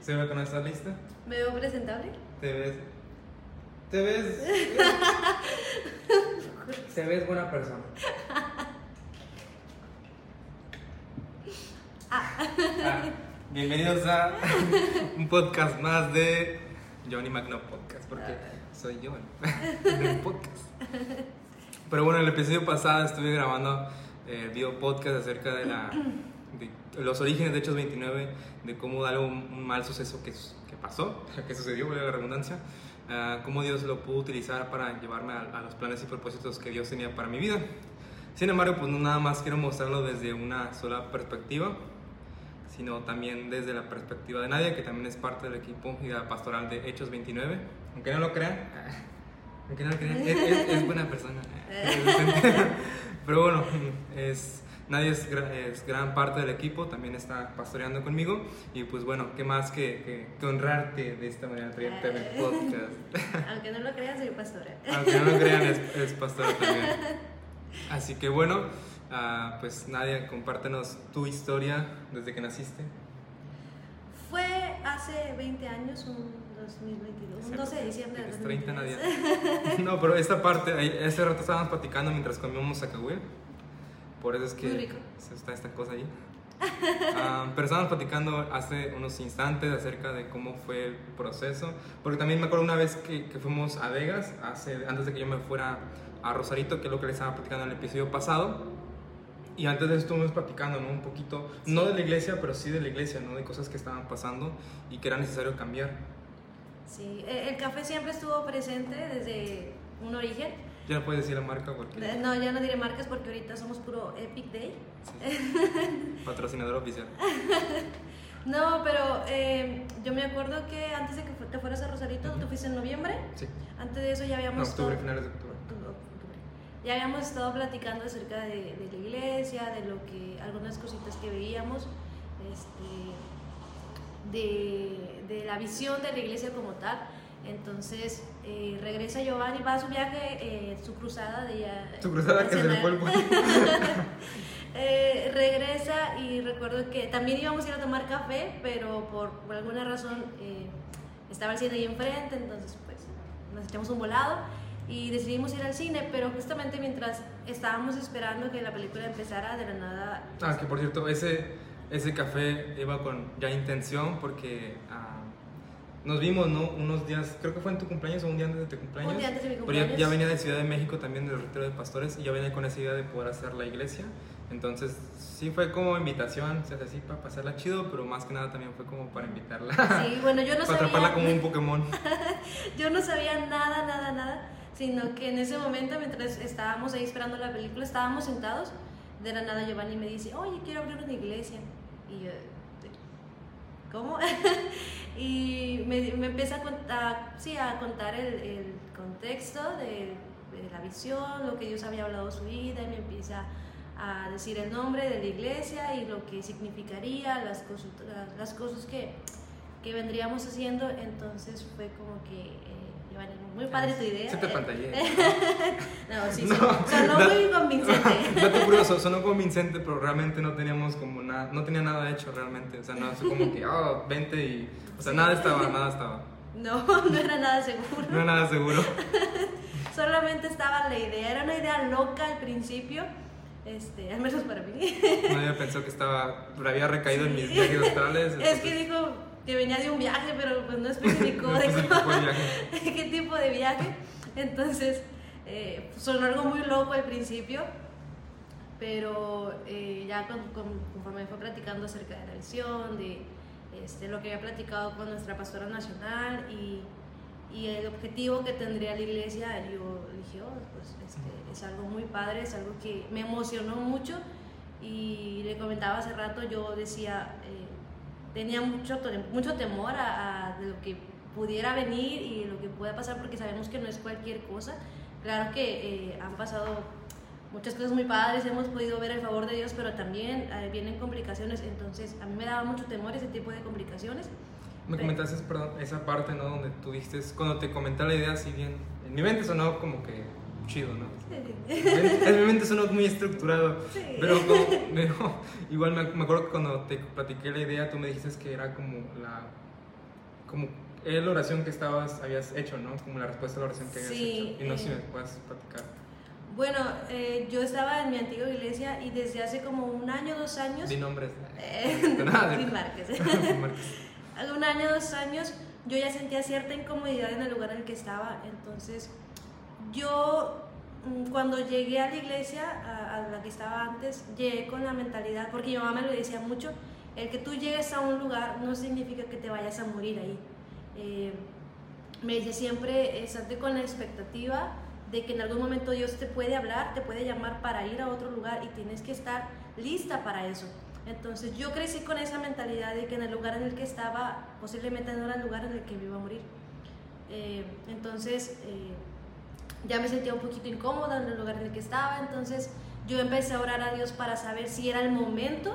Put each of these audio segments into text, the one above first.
¿Se ve que no estás lista? ¿Me veo presentable? Te ves. Te ves. Te ves buena persona. Ah, bienvenidos a un podcast más de Johnny Magno Podcast, porque soy yo en podcast. Pero bueno, el episodio pasado estuve grabando eh, video podcast acerca de, la, de los orígenes de Hechos 29, de cómo dar un, mal suceso que, que pasó, que sucedió, por la redundancia, ah, cómo Dios lo pudo utilizar para llevarme a, a los planes y propósitos que Dios tenía para mi vida. Sin embargo, pues no nada más quiero mostrarlo desde una sola perspectiva, sino también desde la perspectiva de Nadia, que también es parte del equipo y de la pastoral de Hechos 29. Aunque no lo crean, aunque no lo crean, es, es- es buena persona. Pero bueno, es, Nadia es, es gran parte del equipo, también está pastoreando conmigo. Y pues bueno, qué más que, que, que honrarte de esta manera, traerte a mi podcast. Aunque no lo crean, soy pastora. Aunque no lo crean, es, es pastora también. Así que bueno, ah, pues Nadia, compártenos tu historia desde que naciste. Fue hace 20 años, un 2022, un 12 de diciembre Tienes 30, Nadia. 2023. No, pero esta parte, ese rato estábamos platicando mientras comíamos zacahuil. Por eso es que Muy rico. está esta cosa ahí. Ah, pero estábamos platicando hace unos instantes acerca de cómo fue el proceso. Porque también me acuerdo una vez que, que fuimos a Vegas, hace, antes de que yo me fuera a Rosarito, que es lo que les estaba platicando en el episodio pasado. Y antes de eso estuvimos platicando, ¿no? Un poquito, no de la iglesia, pero sí de la iglesia, ¿no? De cosas que estaban pasando y que era necesario cambiar. Sí, eh, el café siempre estuvo presente desde un origen. Ya no puedes decir la marca porque... Eh, No, ya no diré marcas porque ahorita somos puro Epic Day. Patrocinador oficial. No, pero eh, yo me acuerdo que antes de que te fueras a Rosarito, tú fuiste en noviembre. Sí. Antes de eso ya habíamos octubre, estado- finales de octubre. octubre, octubre. Ya habíamos estado platicando acerca de, de la iglesia, de lo que algunas cositas que veíamos, este, de, de la visión de la iglesia como tal. Entonces eh, regresa Giovanni, va a su viaje, eh, su cruzada de ya. Su cruzada que se le fue el. Eh, regresa y recuerdo que también íbamos a ir a tomar café, pero por, por alguna razón eh, estaba el cine ahí enfrente, entonces pues nos echamos un volado y decidimos ir al cine, pero justamente mientras estábamos esperando que la película empezara, de la nada... Ah, que por cierto, ese, ese café iba con ya intención porque ah, nos vimos, ¿no? Unos días, creo que fue en tu cumpleaños o un día antes de tu cumpleaños. Un día antes de mi Pero ya, cumpleaños. ya venía de Ciudad de México también, del retiro de pastores, y ya venía con esa idea de poder hacer la iglesia. Entonces, sí fue como invitación, o sea, así para pasarla chido, pero más que nada también fue como para invitarla. Sí, bueno, yo no para sabía... atraparla como un Pokémon. Yo no sabía nada, nada, nada, sino que en ese momento, mientras estábamos ahí esperando la película, estábamos sentados, de la nada Giovanni me dice, oye, quiero abrir una iglesia. Y yo, ¿cómo? y me, empieza a contar, sí, a contar el, el contexto de, la visión, lo que Dios había hablado su vida, y me empieza a decir el nombre de la iglesia y lo que significaría, las cosas, las cosas que, que vendríamos haciendo. Entonces fue como que, eh, Giovanni, muy padre tu idea. Se te eh, pantallé. no, sí, No. sonó muy convincente. Dato curioso, sonó convincente, pero realmente no teníamos como nada, no tenía nada hecho realmente. O sea, no, fue como que, oh, vente y. O sea, nada estaba, nada estaba. No, no era nada seguro. No era nada seguro. Solamente estaba la idea, era una idea loca al principio, este, al menos para mí. Nadie pensó que estaba, había recaído en mis viajes astrales. Es que dijo que venía de un viaje, pero pues no especificó de cómo- el viaje. qué tipo de viaje. Entonces, eh, sonó algo muy loco al principio, pero eh, ya con- con- conforme fue platicando acerca de la visión, de este, lo que había platicado con nuestra pastora nacional y, y el objetivo que tendría la iglesia, yo dije, oh, pues este, es algo muy padre, es algo que me emocionó mucho y le comentaba hace rato, yo decía, eh, tenía mucho, mucho temor a, a de lo que pudiera venir y lo que pueda pasar porque sabemos que no es cualquier cosa. Claro que eh, han pasado muchas cosas muy padres, hemos podido ver el favor de Dios, pero también eh, vienen complicaciones, entonces a mí me daba mucho temor ese tipo de complicaciones. Me comentaste, perdón, esa parte, ¿no? Donde tú dijiste, cuando te comenté la idea, si bien en mi mente sonó como que chido, ¿no? Sí. En mi mente sonó muy estructurado, Sí. pero, como- pero igual me, me acuerdo que cuando te platiqué la idea, tú me dijiste que era como la, como la oración que estabas, habías hecho, ¿no? Como la respuesta a la oración que habías Sí, hecho. Y no sé si eh. me puedes platicar. Bueno, eh, yo estaba en mi antigua iglesia y desde hace como un año, dos años... Di nombres. Eh, Nada, sin marcas. Hace un año, dos años, yo ya sentía cierta incomodidad en el lugar en el que estaba. Entonces, yo mm, cuando llegué a la iglesia, a, a la que estaba antes, llegué con la mentalidad, porque mi mamá me lo decía mucho, el que tú llegues a un lugar no significa que te vayas a morir ahí. Eh, me dice siempre, estate con la expectativa de que en algún momento Dios te puede hablar, te puede llamar para ir a otro lugar y tienes que estar lista para eso. Entonces yo crecí con esa mentalidad de que en el lugar en el que estaba posiblemente no era el lugar en el que me iba a morir. Eh, entonces eh, ya me sentía un poquito incómoda en el lugar en el que estaba, entonces yo empecé a orar a Dios para saber si era el momento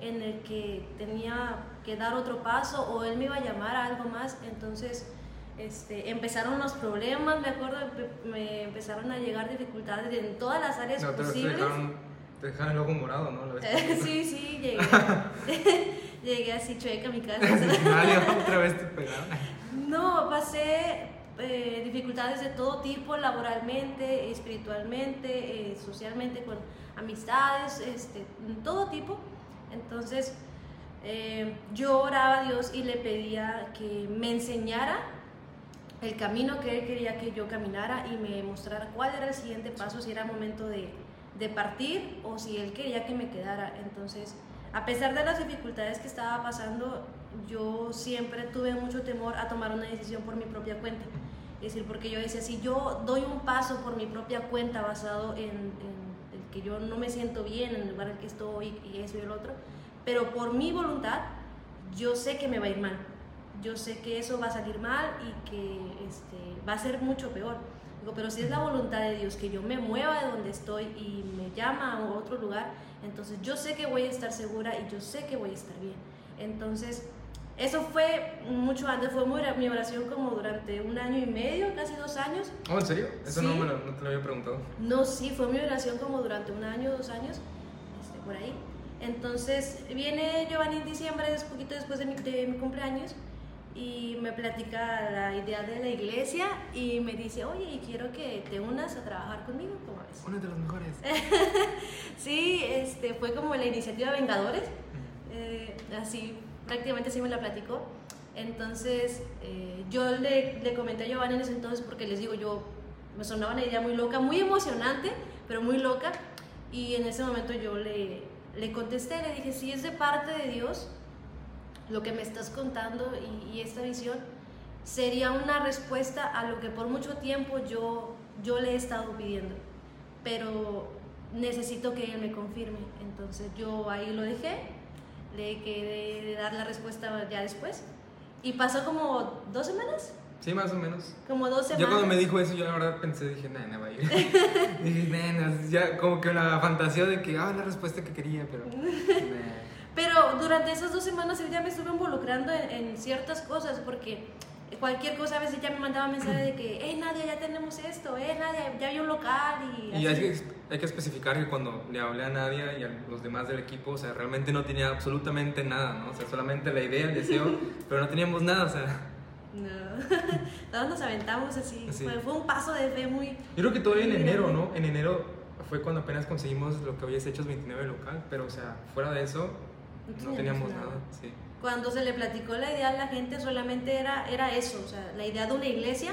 en el que tenía que dar otro paso o Él me iba a llamar a algo más. Entonces este, empezaron los problemas, me acuerdo, me empezaron a llegar dificultades en todas las áreas No, te, posibles. dejaron, te dejaron el ojo morado, ¿no? La vez pasada. sí, sí, llegué. llegué así chueca a mi casa. Nadie otra vez te pegaron. No, pasé eh, dificultades de todo tipo, laboralmente, espiritualmente, eh, socialmente, con amistades, este, todo tipo. Entonces, eh, yo oraba a Dios y le pedía que me enseñara el camino que Él quería que yo caminara y me mostrara cuál era el siguiente paso, si era momento de, de partir o si Él quería que me quedara. Entonces, a pesar de las dificultades que estaba pasando, yo siempre tuve mucho temor a tomar una decisión por mi propia cuenta. Es decir, porque yo decía, si yo doy un paso por mi propia cuenta basado en, el que yo no me siento bien en el lugar en que estoy y eso y el otro, pero por mi voluntad, yo sé que me va a ir mal. Yo sé que eso va a salir mal y que este, va a ser mucho peor. Digo, pero si es la voluntad de Dios que yo me mueva de donde estoy y me llama a otro lugar, entonces yo sé que voy a estar segura y yo sé que voy a estar bien. Entonces, eso fue mucho antes, fue mi oración como durante un año y medio, casi dos años. Oh, ¿en serio? Eso no, Sí. me lo, no te lo había preguntado. No, sí, fue mi oración como durante un año, dos años, este, por ahí. Entonces viene Giovanni en diciembre, es poquito después de mi, de mi cumpleaños, y me platica la idea de la iglesia y me dice, oye, y quiero que te unas a trabajar conmigo, ¿cómo ves? Uno de los mejores. Sí, este, fue como la iniciativa Vengadores, eh, así, prácticamente así me la platicó. Entonces, eh, yo le, le comenté a Giovanni en ese entonces porque les digo, yo me sonaba una idea muy loca, muy emocionante, pero muy loca. Y en ese momento yo le, le contesté, le dije, si es de parte de Dios, lo que me estás contando y, y esta visión sería una respuesta a lo que por mucho tiempo yo, yo le he estado pidiendo. Pero necesito que él me confirme. Entonces yo ahí lo dejé, le quedé de dar la respuesta ya después. Y pasó como dos semanas, Sí, más o menos. como dos Yo semanas. cuando me dijo eso, yo la verdad pensé, dije, nena, va a ir. dije, nena, ya como que la fantasía de que, ah, la respuesta que quería, pero. nah. Pero durante esas dos semanas él ya me estuvo involucrando en, en ciertas cosas porque cualquier cosa a veces ya me mandaba mensajes de que, hey Nadia, ya tenemos esto, eh Nadia, ya hay un local y, Y hay así. que, hay que especificar que cuando le hablé a Nadia y a los demás del equipo, o sea, realmente no tenía absolutamente nada, ¿no? O sea, solamente la idea, el deseo, pero no teníamos nada, o sea. No, todos nos aventamos así. Sí. Fue, fue un paso de fe muy... Yo creo que todavía en enero. ¿no? En enero fue cuando apenas conseguimos lo que habías hecho 29 local, pero, o sea, fuera de eso, no teníamos nada, sí. Cuando se le platicó la idea a la gente solamente era, era eso, o sea, la idea de una iglesia,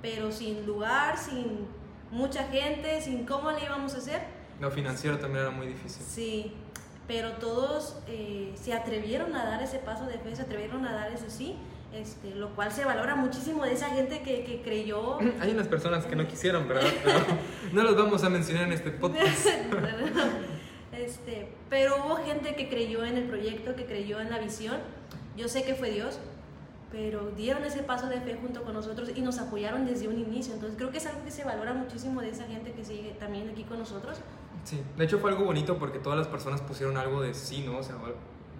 pero sin lugar, sin mucha gente, sin cómo le íbamos a hacer. Lo financiero también era muy difícil. Sí, pero todos eh, se atrevieron a dar ese paso de fe, se atrevieron a dar ese sí, este, lo cual se valora muchísimo de esa gente que, que creyó. Hay unas personas que no quisieron, ¿verdad? Pero no los vamos a mencionar en este podcast. este, pero hubo gente que creyó en el proyecto, que creyó en la visión. Yo sé que fue Dios, pero dieron ese paso de fe junto con nosotros y nos apoyaron desde un inicio. Entonces creo que es algo que se valora muchísimo de esa gente que sigue también aquí con nosotros. Sí, de hecho fue algo bonito porque todas las personas pusieron algo de sí, ¿no? O sea,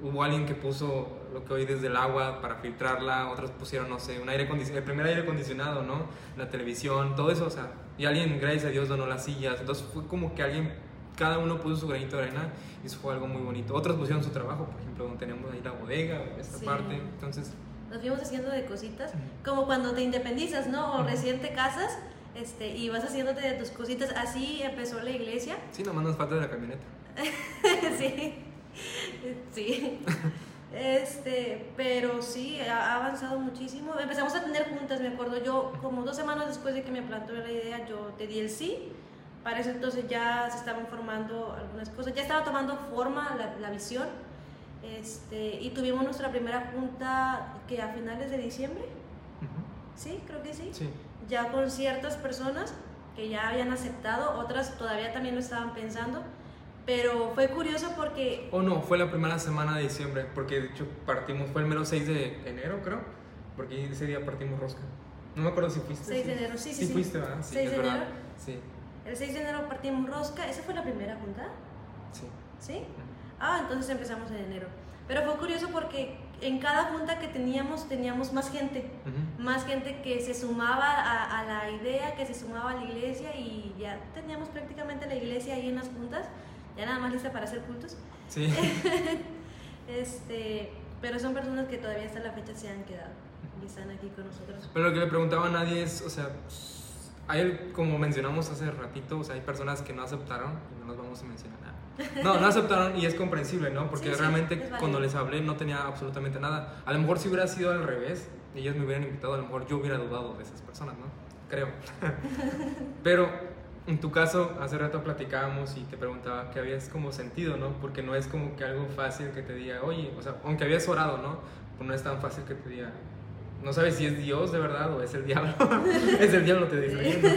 hubo alguien que puso lo que hoy desde el agua para filtrarla, otros pusieron, no sé, un aire el primer aire acondicionado, ¿no? La televisión, todo eso, o sea, y alguien, gracias a Dios, donó las sillas, entonces fue como que alguien, cada uno puso su granito de arena y eso fue algo muy bonito. Otros pusieron su trabajo, por ejemplo, donde tenemos ahí la bodega, esta Sí. parte, entonces, Nos fuimos haciendo de cositas, como cuando te independizas, ¿no? O recién te casas este, y vas haciéndote de tus cositas. Así empezó la iglesia. sí, nomás nos falta de la camioneta. sí, sí. Este, pero sí, ha avanzado muchísimo. Empezamos a tener juntas, me acuerdo yo, como dos semanas después de que me plantó la idea, yo te di el sí. Para ese entonces ya se estaban formando algunas cosas, ya estaba tomando forma la, la visión. Este, y tuvimos nuestra primera junta que a finales de diciembre, Ujú. sí, creo que sí Sí, ya con ciertas personas que ya habían aceptado, otras todavía también lo estaban pensando, pero fue curioso porque o no, fue la primera semana de diciembre, porque de hecho partimos, fue el mero 6 de enero, creo, porque ese día partimos rosca. No me acuerdo si fuiste. 6 de enero, sí, sí, Sí, sí. fuiste, ¿verdad? Sí, 6 es de verdad. enero. Sí, el 6 de enero partimos rosca, esa fue la primera junta, sí. ¿sí? Ah, entonces empezamos en enero. Pero fue curioso porque en cada junta que teníamos teníamos más gente, más gente que se sumaba a, a la idea, que se sumaba a la iglesia y ya teníamos prácticamente la iglesia ahí en las juntas, ya nada más lista para hacer cultos. Sí. Este, pero son personas que todavía hasta la fecha se han quedado y están aquí con nosotros. Pero lo que le preguntaba a nadie es, o sea, hay, como mencionamos hace ratito, o sea, hay personas que no aceptaron, y no nos vamos a mencionar nada. No, no aceptaron y es comprensible, ¿no? Porque Sí, realmente cuando les hablé no tenía absolutamente nada. A lo mejor si hubiera sido al revés, y ellos me hubieran invitado, a lo mejor yo hubiera dudado de esas personas, ¿no? Creo. Pero en tu caso, hace rato platicábamos y te preguntaba qué habías como sentido, ¿no? Porque no es como que algo fácil que te diga, oye, o sea, aunque habías orado, ¿no? Pues no es tan fácil que te diga, no sabes si es Dios de verdad o es el diablo. es el diablo te distrayendo.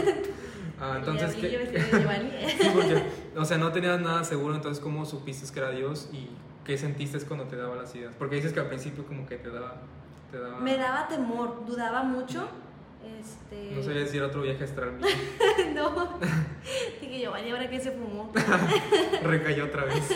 Ah, entonces, ¿qué? sí, porque, o sea, no tenías nada seguro, entonces, ¿cómo supiste que era Dios y qué sentiste cuando te daba las ideas? Porque dices que al principio como que te daba... Te daba Me daba temor, dudaba mucho. Este, no sabía si era otro viaje astral mío. no. Dije Giovanni, ahora que se fumó. Recayó otra vez.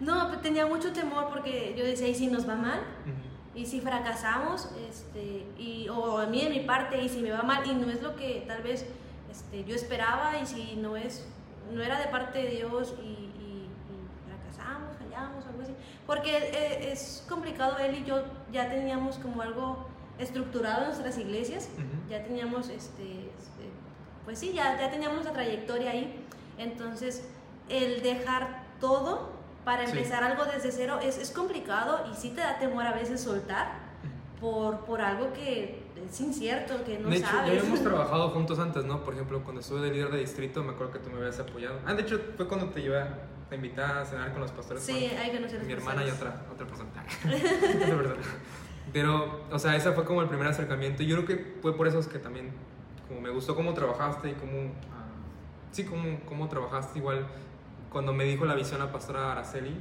No, pero tenía mucho temor porque yo decía, ¿y si nos va mal? Ujú. Y si fracasamos, este, y, o a mí de mi parte, y si me va mal, y no es lo que tal vez este, yo esperaba, y si no es, no era de parte de Dios, y, y- y fracasamos, fallamos, algo así. Porque eh, es complicado, él y yo ya teníamos como algo estructurado en nuestras iglesias, ya teníamos, este, este, pues sí, ya, ya teníamos la trayectoria ahí, entonces el dejar todo para Sí. empezar algo desde cero es, es complicado y sí te da temor a veces soltar por, por algo que es incierto, que no de hecho, sabes. ya habíamos trabajado juntos antes, ¿no? Por ejemplo, cuando estuve de líder de distrito, me acuerdo que tú me habías apoyado. Ah, de hecho, fue cuando te llevé, te invité a cenar con los pastores. Sí, hay que conocer mi hermana y otra, otra persona. Otra persona. Pero, o sea, ese fue como el primer acercamiento. Yo creo que fue por eso es que también, como me gustó cómo trabajaste y cómo, ah, sí, cómo, cómo trabajaste igual. Cuando me dijo la visión la pastora Araceli,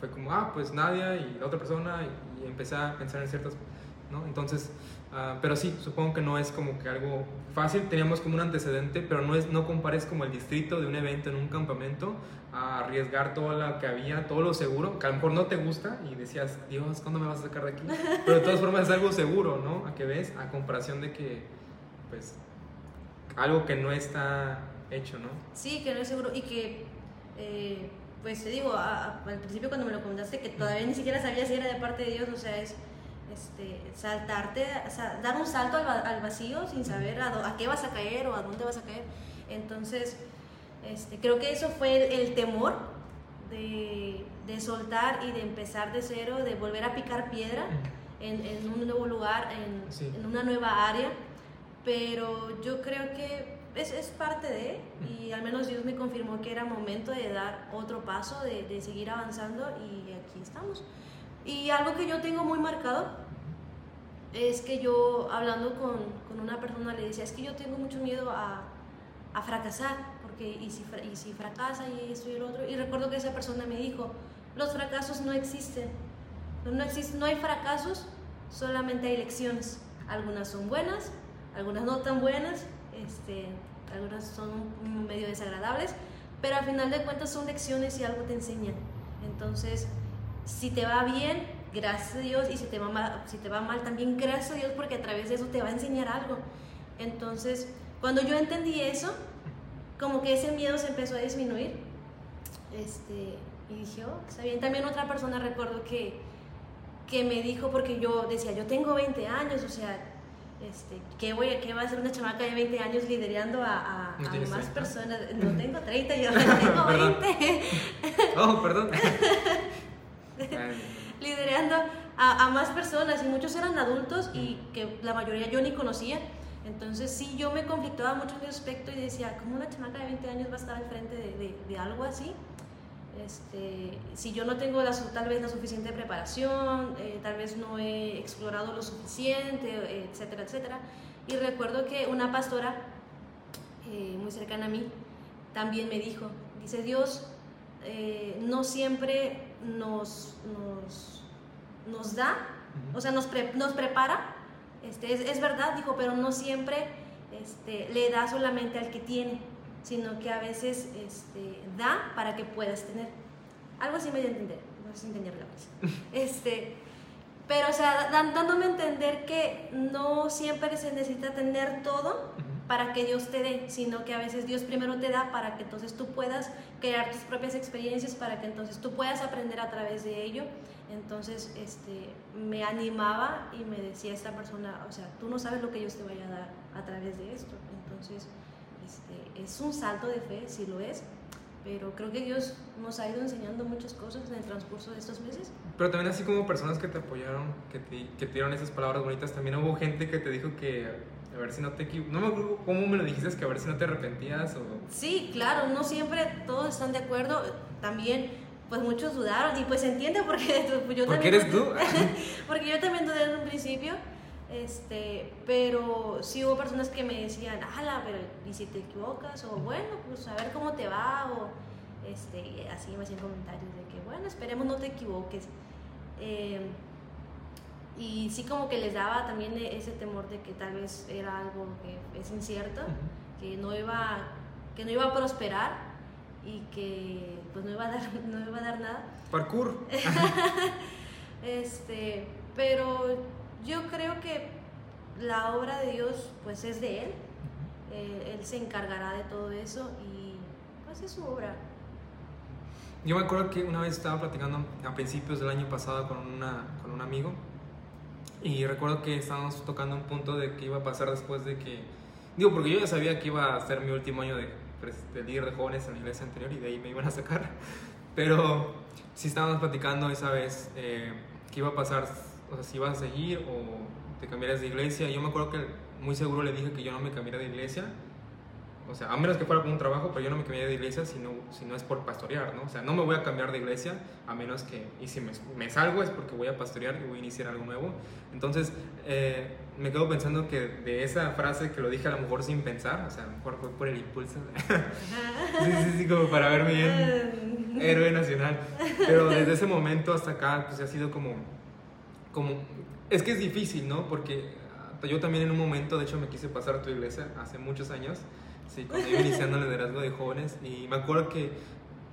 fue como, ah, pues Nadia y la otra persona, y, y empecé a pensar en ciertas, ¿no? Entonces, ah, pero sí, supongo que no es como que algo fácil. Teníamos como un antecedente, pero no, es, no compares como el distrito de un evento en un campamento a arriesgar todo lo que había, todo lo seguro, que a lo mejor no te gusta y decías, Dios, ¿cuándo me vas a sacar de aquí? Pero de todas formas es algo seguro, ¿no? A que ves, a comparación de que, pues, algo que no está hecho, ¿no? Sí, que no es seguro y que, eh, pues te digo, a- a- al principio cuando me lo contaste, que todavía ni siquiera sabía si era de parte de Dios, o sea, es este, saltarte, o sea, dar un salto al, al vacío sin saber a, a qué vas a caer o a dónde vas a caer. Entonces, este, creo que eso fue el, el temor de, de soltar y de empezar de cero, de volver a picar piedra en, en un nuevo lugar, en, Sí. en una nueva área, pero yo creo que es, es parte de, y al menos Dios me confirmó que era momento de dar otro paso, de, de seguir avanzando y aquí estamos. Y algo que yo tengo muy marcado es que yo hablando con, con una persona le decía, es que yo tengo mucho miedo a, a fracasar, porque y si, y si fracasa y esto y el otro, y recuerdo que esa persona me dijo, los fracasos no existen, no, existen, no hay fracasos, solamente hay lecciones, algunas son buenas, algunas no tan buenas, este, algunas son medio desagradables, pero al final de cuentas son lecciones y algo te enseñan. Entonces, si te va bien, gracias a Dios, y si te, va mal, si te va mal, también gracias a Dios, porque a través de eso te va a enseñar algo. Entonces, cuando yo entendí eso, como que ese miedo se empezó a disminuir. Este, y dije, oh, está bien. También otra persona recuerdo que, que me dijo, porque yo decía, yo tengo 20 años, o sea, este, ¿qué, voy a, ¿qué va a hacer una chamaca de 20 años liderando a, a, más personas? No tengo 30, yo tengo 20. oh, perdón. liderando a, a, más personas y muchos eran adultos y que la mayoría yo ni conocía. Entonces sí, yo me conflictaba mucho en ese aspecto y decía, ¿cómo una chamaca de 20 años va a estar al frente de, de, de algo así? Este, si yo no tengo la, tal vez la suficiente preparación, eh, tal vez no he explorado lo suficiente, etcétera, etcétera. Y recuerdo que una pastora eh, muy cercana a mí también me dijo, dice Dios, eh, no siempre nos, nos, nos da, o sea, nos, pre, nos prepara, este, es, es, verdad, dijo, pero no siempre este, le da solamente al que tiene sino que a veces este, da para que puedas tener. Algo así me dio a entender, no sé si cosa. Este, pero, o sea, dándome a entender que no siempre se necesita tener todo para que Dios te dé, sino que a veces Dios primero te da para que entonces tú puedas crear tus propias experiencias, para que entonces tú puedas aprender a través de ello. Entonces, este, me animaba y me decía esta persona, o sea, tú no sabes lo que Dios te vaya a dar a través de esto. Entonces, este, es un salto de fe, sí lo es, pero creo que Dios nos ha ido enseñando muchas cosas en el transcurso de estos meses. Pero también así como personas que te apoyaron, que te, que te dieron esas palabras bonitas, también hubo gente que te dijo que a ver si no te no me acuerdo cómo me lo dijiste que a ver si no te arrepentías o sí claro no siempre todos están de acuerdo también pues muchos dudaron y pues se entiende porque pues, yo ¿Por qué eres tú porque yo también dudé en un principio este, pero sí hubo personas que me decían, ala, pero ¿y si te equivocas? O bueno, pues a ver cómo te va, o este, así me hacían comentarios de que, bueno, esperemos no te equivoques. Eh, y sí como que les daba también ese temor de que tal vez era algo que es incierto, que no iba, que no iba a prosperar y que pues no iba a dar, no iba a dar nada. Parkour. este, pero yo creo que la obra de Dios pues es de Él. Eh, él se encargará de todo eso y pues es su obra. Yo me acuerdo que una vez estaba platicando a principios del año pasado con, una, con un amigo y recuerdo que estábamos tocando un punto de qué iba a pasar después de que... Digo, porque yo ya sabía que iba a ser mi último año de, pues, de líder de jóvenes en la iglesia anterior y de ahí me iban a sacar. Pero sí estábamos platicando esa vez eh, qué iba a pasar o sea, si vas a seguir o te cambiarías de iglesia. Yo me acuerdo que muy seguro le dije que yo no me cambiara de iglesia. O sea, a menos que fuera por un trabajo, pero yo no me cambiaría de iglesia si no, si no es por pastorear, ¿no? O sea, no me voy a cambiar de iglesia a menos que, y si me, me salgo es porque voy a pastorear y voy a iniciar algo nuevo. Entonces, eh, me quedo pensando que de esa frase que lo dije a lo mejor sin pensar, o sea, a lo mejor fue por el impulso. sí, sí, sí, como para verme bien héroe nacional. Pero desde ese momento hasta acá, pues ha sido como como, es que es difícil, ¿no? Porque ah, yo también en un momento, de hecho, me quise pasar a tu iglesia hace muchos años, sí, cuando iba iniciando el liderazgo de jóvenes, y me acuerdo que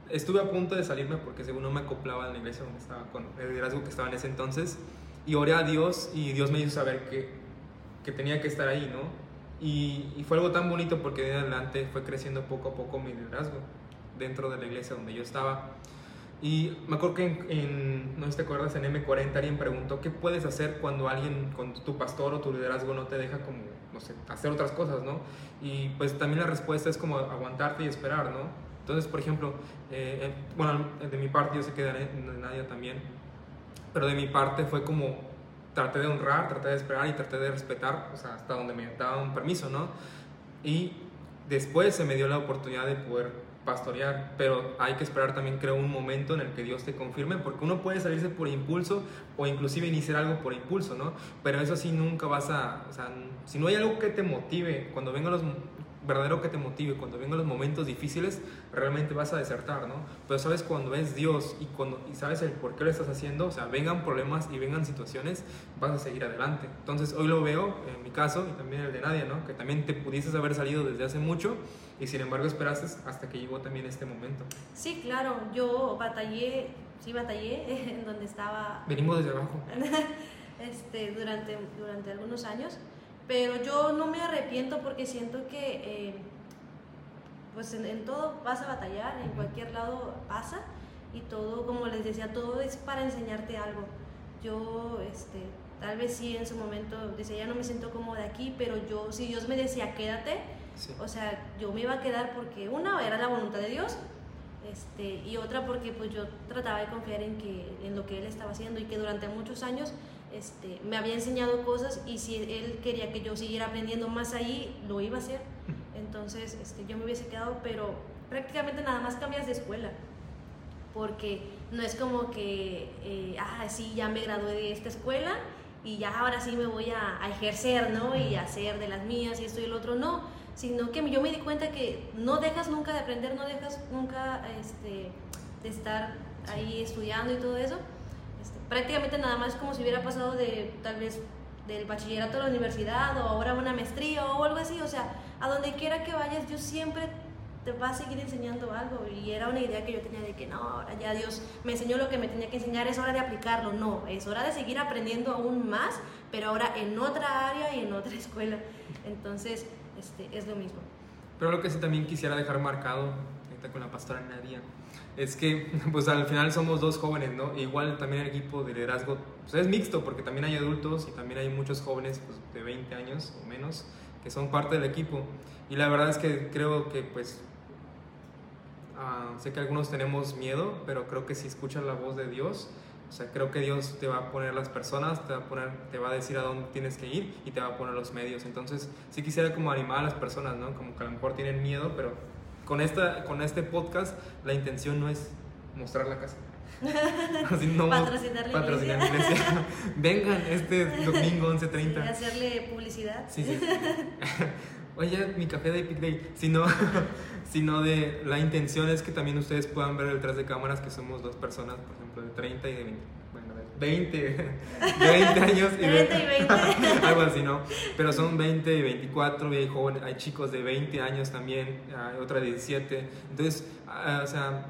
estuve a punto de salirme porque según no me acoplaba en la iglesia donde estaba, con el liderazgo que estaba en ese entonces, y oré a Dios y Dios me hizo saber que, que tenía que estar ahí, ¿no? Y, y, fue algo tan bonito porque de adelante fue creciendo poco a poco mi liderazgo dentro de la iglesia donde yo estaba. Y me acuerdo que en, no sé si te acuerdas, en M40 alguien preguntó qué puedes hacer cuando alguien, con tu pastor o tu liderazgo no te deja como, no sé, hacer otras cosas, ¿no? Y pues también la respuesta es como aguantarte y esperar, ¿no? Entonces, por ejemplo, eh, eh bueno, de mi parte yo sé que de también, pero de mi parte fue como traté de honrar, traté de esperar y traté de respetar, o sea, hasta donde me daban permiso, ¿no? Y después se me dio la oportunidad de poder pastorear, pero hay que esperar también, creo, un momento en el que Dios te confirme, porque uno puede salirse por impulso o inclusive iniciar algo por impulso, ¿no? Pero eso sí nunca vas a, o sea, si no hay algo que te motive, cuando vengan los verdadero que te motive, cuando vengan los momentos difíciles, realmente vas a desertar, ¿no? Pero sabes cuando es Dios y, cuando, y sabes el por qué lo estás haciendo, o sea, vengan problemas y vengan situaciones, vas a seguir adelante. Entonces hoy lo veo, en mi caso, y también el de Nadia, ¿no? Que también te pudieses haber salido desde hace mucho y sin embargo esperaste hasta que llegó también este momento. Sí, claro, yo batallé sí batallé en donde estaba Venimos desde abajo. este, durante, durante algunos años, pero yo no me arrepiento porque siento que eh, pues en, en todo vas a batallar, en cualquier lado pasa y todo, como les decía, todo es para enseñarte algo. Yo, este, tal vez sí en su momento decía, ya no me siento cómoda aquí, pero yo, si Dios me decía, quédate, Sí. o sea, yo me iba a quedar porque una era la voluntad de Dios este, y otra porque pues yo trataba de confiar en, que, en lo que Él estaba haciendo y que durante muchos años este, me había enseñado cosas y si Él quería que yo siguiera aprendiendo más ahí, lo iba a hacer. Entonces este, yo me hubiese quedado, pero prácticamente nada más cambias de escuela porque no es como que, eh, ah, sí, ya me gradué de esta escuela y ya ahora sí me voy a, a ejercer, ¿no? Y a hacer de las mías y esto y el otro, no, sino que yo me di cuenta que no dejas nunca de aprender, no dejas nunca este, de estar ahí estudiando y todo eso. Prácticamente nada más como si hubiera pasado de tal vez del bachillerato a la universidad o ahora una maestría o algo así, o sea, a donde quiera que vayas, yo siempre te va a seguir enseñando algo. Y era una idea que yo tenía de que no, ahora ya Dios me enseñó lo que me tenía que enseñar, es hora de aplicarlo, no, es hora de seguir aprendiendo aún más, pero ahora en otra área y en otra escuela, entonces este, es lo mismo. Pero lo que sí también quisiera dejar marcado, ahorita con la pastora Nadia, es que pues al final somos dos jóvenes, ¿no? E igual también el equipo de liderazgo pues, es mixto porque también hay adultos y también hay muchos jóvenes pues, de 20 años o menos que son parte del equipo. Y la verdad es que creo que pues ah, sé que algunos tenemos miedo, pero creo que si escuchas la voz de Dios, o sea, creo que Dios te va a poner las personas, te va a, poner, te va a decir a dónde tienes que ir y te va a poner los medios. Entonces, sí quisiera como animar a las personas, ¿no? Como que a lo mejor tienen miedo, pero con, esta, con este podcast la intención no es mostrar la casa. Así no, Patrocinar la patrocinar la iglesia. Vengan este domingo 11.30. Sí, hacerle publicidad. Sí, sí. Oye, mi café de Epic Day. Sino, sino de la intención es que también ustedes puedan ver detrás de cámaras que somos dos personas, por ejemplo, de 30 y de 20. Bueno, de 20, de 20 años y De 20 y 20. algo así, ¿no? Pero son 20 y 24, y hay, jóvenes, hay chicos de 20 años también, hay otra de 17. Entonces, ah, o sea,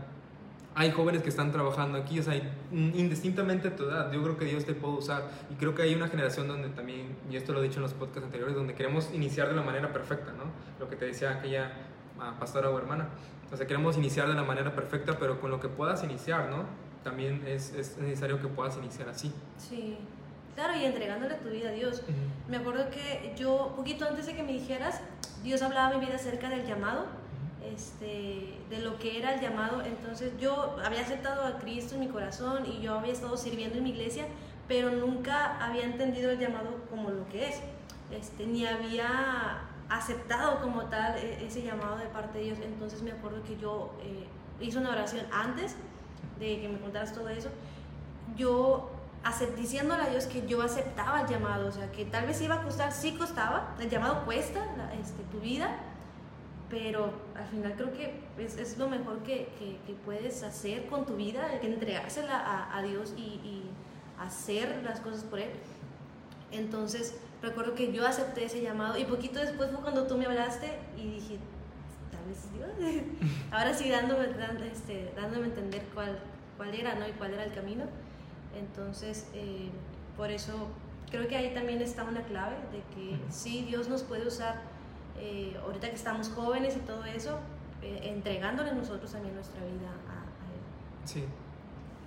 hay jóvenes que están trabajando aquí, o sea, indistintamente a tu edad, yo creo que Dios te puede usar. Y creo que hay una generación donde también, y esto lo he dicho en los podcasts anteriores, donde queremos iniciar de la manera perfecta, ¿no? Lo que te decía aquella ah, pastora o hermana. O sea, queremos iniciar de la manera perfecta, pero con lo que puedas iniciar, ¿no? También es, es necesario que puedas iniciar así. Sí, claro, y entregándole tu vida a Dios. Me acuerdo que yo, poquito antes de que me dijeras, Dios hablaba a mi vida acerca del llamado, este, de lo que era el llamado. Entonces yo había aceptado a Cristo en mi corazón y yo había estado sirviendo en mi iglesia, pero nunca había entendido el llamado como lo que es. Este, ni había aceptado como tal e- ese llamado de parte de Dios. Entonces me acuerdo que yo eh, hice una oración antes de que me contaras todo eso. Yo acep- diciéndole a Dios que yo aceptaba el llamado, o sea, que tal vez iba a costar, sí costaba, el llamado cuesta la- este, tu vida, pero al final creo que es, lo mejor que, que- que puedes hacer con tu vida, que entregársela a, a Dios y, y hacer las cosas por Él. Entonces, recuerdo que yo acepté ese llamado y poquito después fue cuando tú me hablaste y dije, tal vez es Dios. Ahora sí, dándome, este, dándome a entender cuál, cuál era, ¿no? Y cuál era el camino. Entonces, eh, por eso creo que ahí también está una clave de que sí, Dios nos puede usar eh, ahorita que estamos jóvenes y todo eso, eh, entregándole nosotros también nuestra vida a, a Él. Sí.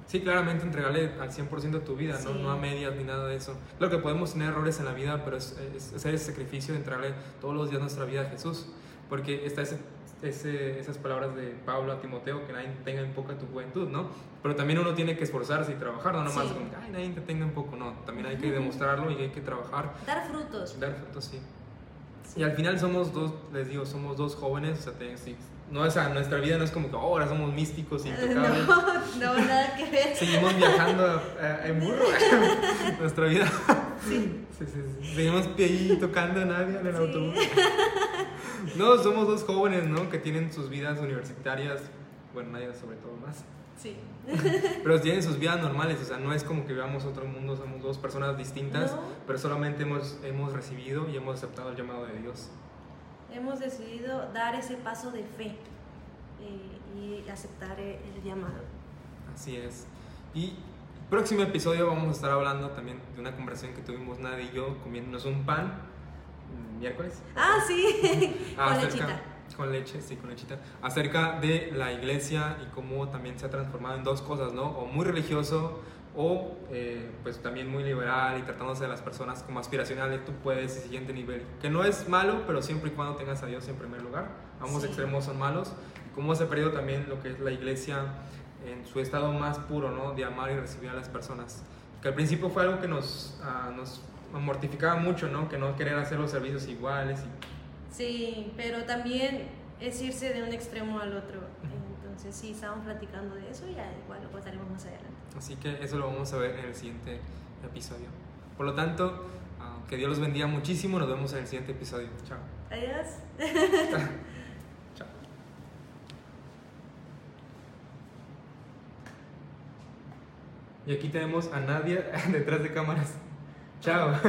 Sí, claramente entregarle al 100% tu vida, ¿no? Sí. no a medias ni nada de eso. Claro que podemos tener errores en la vida, pero es, es hacer ese sacrificio de entregarle todos los días nuestra vida a Jesús. Porque está ese, ese- esas palabras de Pablo a Timoteo, que nadie tenga en poca tu juventud, ¿no? Pero también uno tiene que esforzarse y trabajar, no nomás Sí. como, ay, nadie te tenga en poco, no. También hay que demostrarlo y hay que trabajar. Dar frutos. Dar frutos, sí. Y al final somos dos, les digo, somos dos jóvenes, o sea, sí, no, o sea, nuestra vida no es como que "Oh, ahora somos místicos, No, intocables. no, nada que ver. Seguimos viajando a- en burro. Nuestra vida. Sí. Sí, sí, sí. Seguimos ahí tocando a nadie en el autobús. No, somos dos jóvenes, ¿no? Que tienen sus vidas universitarias. Bueno, nadie sobre todo más. Sí. Pero tienen sus vidas normales. O sea, no es como que veamos otro mundo. Somos dos personas distintas. No. Pero solamente hemos, hemos recibido y hemos aceptado el llamado de Dios. Hemos decidido dar ese paso de fe eh, y aceptar el, llamado. Así es. Y próximo episodio vamos a estar hablando también de una conversación que tuvimos Nadia y yo comiéndonos un pan miércoles. Ah, sí, con Acerca- lechita. Con leche, sí, con lechita. Acerca de la iglesia y cómo también se ha transformado en dos cosas, ¿no? O muy religioso o eh, pues también muy liberal y tratándose de las personas como aspiracionales, tú puedes el siguiente nivel. Que no es malo, pero siempre y cuando tengas a Dios en primer lugar. Ambos Sí. extremos son malos. Y cómo se ha perdido también lo que es la iglesia en su estado más puro, ¿no? De amar y recibir a las personas. Que al principio fue algo que nos, ah, nos mortificaba mucho, ¿no? Que no querer hacer los servicios iguales y Sí, pero también es irse de un extremo al otro. Entonces, sí, estábamos platicando de eso y ya igual lo contaremos más adelante. Así que eso lo vamos a ver en el siguiente episodio. Por lo tanto, ah, que Dios los bendiga muchísimo. Nos vemos en el siguiente episodio. Chao. Adiós. Chao. Y aquí tenemos a Nadia detrás de cámaras. Chao.